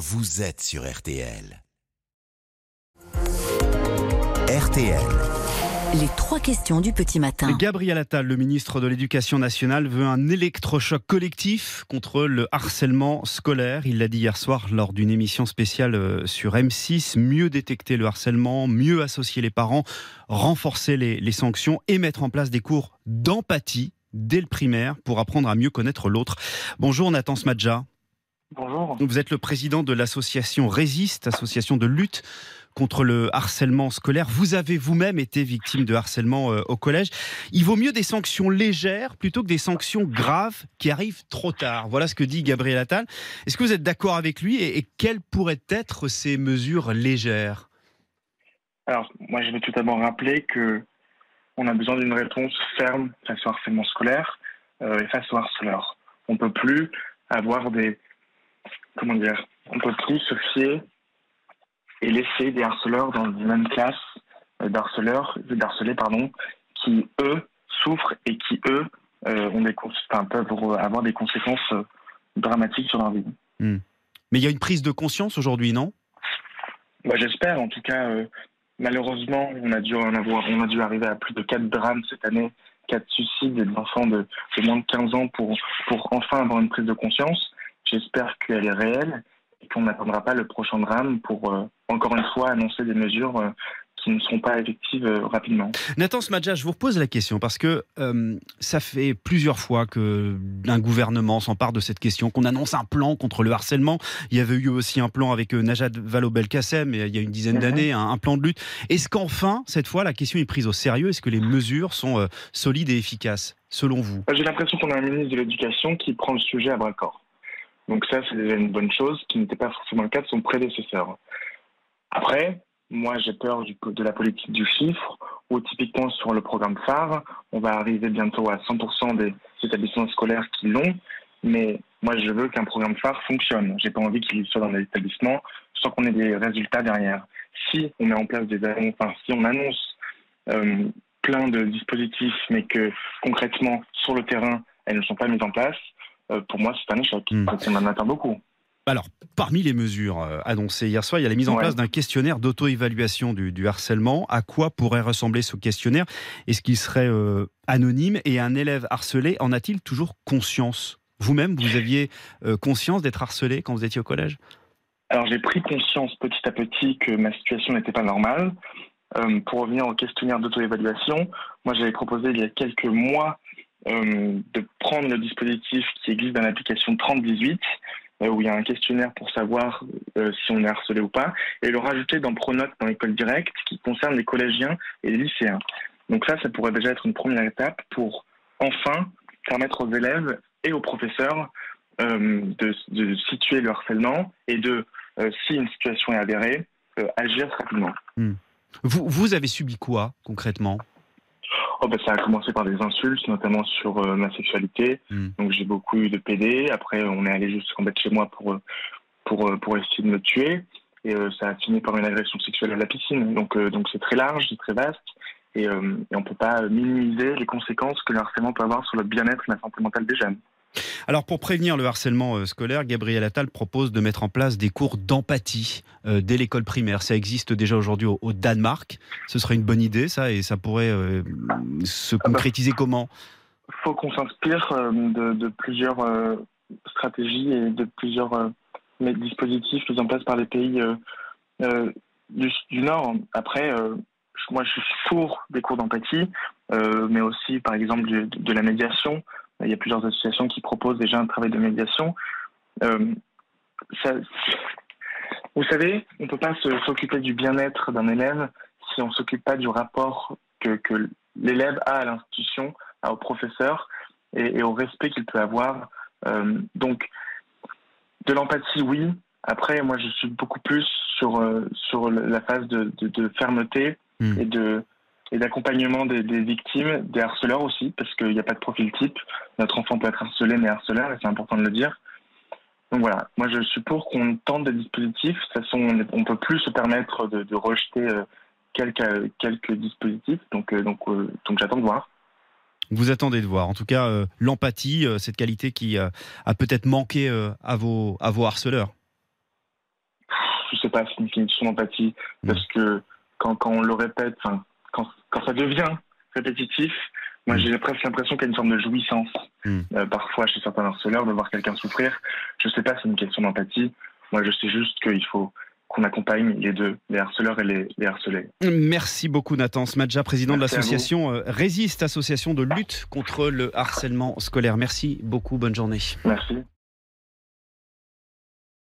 vous êtes sur RTL. RTL. Les trois questions du petit matin. Gabriel Attal, le ministre de l'Éducation nationale, veut un électrochoc collectif contre le harcèlement scolaire. Il l'a dit hier soir lors d'une émission spéciale euh, sur M6. Mieux détecter le harcèlement, mieux associer les parents, renforcer les, les sanctions et mettre en place des cours d'empathie dès le primaire pour apprendre à mieux connaître l'autre. Bonjour Nathan Smadja. Bonjour. Vous êtes le président de l'association Résiste, association de lutte contre le harcèlement scolaire. Vous avez vous-même été victime de harcèlement euh, au collège. Il vaut mieux des sanctions légères plutôt que des sanctions graves qui arrivent trop tard. Voilà ce que dit Gabriel Attal. Est-ce que vous êtes d'accord avec lui et, et quelles pourraient être ces mesures légères? Alors, moi, je vais tout d'abord rappeler que on a besoin d'une réponse ferme face au harcèlement scolaire euh, et face au harceleur. On peut plus avoir des comment dire, on peut plus se fier et laisser des harceleurs dans une même classe euh, d'harceleurs, d'harcelés pardon, qui eux souffrent et qui eux euh, ont des enfin, peuvent avoir des conséquences euh, dramatiques sur leur vie. Hmm. Mais il y a une prise de conscience aujourd'hui, non? Bah, J'espère. En tout cas, euh, malheureusement, on a dû en avoir, on a dû arriver à plus de quatre drames cette année, quatre suicides d'enfants de, de moins de 15 ans pour pour enfin avoir une prise de conscience. J'espère qu'elle est réelle et qu'on n'attendra pas le prochain drame pour euh, encore une fois annoncer des mesures euh, qui ne seront pas effectives euh, rapidement. Nathan Smadja, je vous repose la question parce que euh, ça fait plusieurs fois que un gouvernement s'empare de cette question, qu'on annonce un plan contre le harcèlement. Il y avait eu aussi un plan avec euh, Najat Vallaud-Belkacem il y a une dizaine Mhm. d'années, un, un plan de lutte. Est-ce qu'enfin, cette fois, la question est prise au sérieux? Est-ce que les mesures sont solides et efficaces, selon vous? J'ai l'impression qu'on a un ministre de l'Éducation qui prend le sujet à bras le corps. Donc ça, c'est déjà une bonne chose, qui n'était pas forcément le cas de son prédécesseur. Après, moi, j'ai peur du, de la politique du chiffre, où typiquement sur le programme phare, on va arriver bientôt à 100% des établissements scolaires qui l'ont, mais moi, je veux qu'un programme phare fonctionne. J'ai pas envie qu'il soit dans les établissements sans qu'on ait des résultats derrière. Si on met en place des annonces, enfin, si on annonce euh, plein de dispositifs, mais que concrètement, sur le terrain, elles ne sont pas mises en place, pour moi, c'est un échec. Mm. Donc, on en attend beaucoup. Alors, parmi les mesures euh, annoncées hier soir, il y a la mise en Ouais. place d'un questionnaire d'auto-évaluation du, du harcèlement. À quoi pourrait ressembler ce questionnaire? Est-ce qu'il serait euh, anonyme? Et un élève harcelé en a-t-il toujours conscience? Vous-même, vous aviez euh, conscience d'être harcelé quand vous étiez au collège? Alors, j'ai pris conscience petit à petit que ma situation n'était pas normale. Euh, pour revenir au questionnaire d'auto-évaluation, moi, j'avais proposé il y a quelques mois euh, de prendre le dispositif qui existe dans l'application 3018, euh, où il y a un questionnaire pour savoir euh, si on est harcelé ou pas, et le rajouter dans Pronote dans l'école directe qui concerne les collégiens et les lycéens. Donc ça, ça pourrait déjà être une première étape pour enfin permettre aux élèves et aux professeurs euh, de, situer le harcèlement et de, euh, si une situation est avérée, euh, agir rapidement. vous, vous avez subi quoi concrètement? Oh, bah, ça a commencé par des insultes, notamment sur euh, ma sexualité. Hmm. Donc j'ai beaucoup eu de PD. Après, on est allé jusqu'en bas de chez moi pour, euh, pour, euh, pour essayer de me tuer. Et euh, ça a fini par une agression sexuelle à la piscine. Donc euh, donc c'est très large, c'est très vaste. Et, euh, et on ne peut pas minimiser les conséquences que le harcèlement peut avoir sur le bien-être et la santé mentale des jeunes. Alors, pour prévenir le harcèlement euh, scolaire, Gabriel Attal propose de mettre en place des cours d'empathie euh, dès l'école primaire. Ça existe déjà aujourd'hui au, Danemark. Ce serait une bonne idée, ça, et ça pourrait euh, se bah. concrétiser comment? faut qu'on s'inspire de, de plusieurs stratégies et de plusieurs dispositifs mis en place par les pays du, du Nord. Après, moi, je suis pour des cours d'empathie, mais aussi, par exemple, de, la médiation. Il y a plusieurs associations qui proposent déjà un travail de médiation. Euh, ça- vous savez, on ne peut pas s'occuper du bien-être d'un élève si on ne s'occupe pas du rapport que, que l'élève a à l'institution au professeur et, et au respect qu'il peut avoir. Euh, donc, de l'empathie, oui. Après, moi, je suis beaucoup plus sur, euh, sur la phase de, de, de fermeté Hmm. et de et d'accompagnement des, des victimes, des harceleurs aussi, parce qu'il n'y a pas de profil type. Notre enfant peut être harcelé, mais harceleur, et c'est important de le dire. Donc voilà, moi je suis pour qu'on tente des dispositifs. De toute façon, on ne peut plus se permettre de, de rejeter euh, quelques, quelques dispositifs, donc, euh, donc, euh, donc j'attends de voir. Vous attendez de voir. En tout cas, l'empathie, cette qualité qui a peut-être manqué à, vos, à vos harceleurs. sais pas si c'est une question d'empathie, Mm. parce que quand, quand on le répète, enfin, quand, quand ça devient répétitif, moi Mm. j'ai presque l'impression qu'il y a une forme de jouissance Mm. euh, parfois chez certains harceleurs de voir quelqu'un souffrir. Je sais pas si c'est une question d'empathie. Moi je sais juste qu'il faut qu'on accompagne les deux, les harceleurs et les, les harcelés. Merci beaucoup Nathan Smadja, président Merci de l'association euh, Résiste, association de lutte contre le harcèlement scolaire. Merci beaucoup, bonne journée. Merci.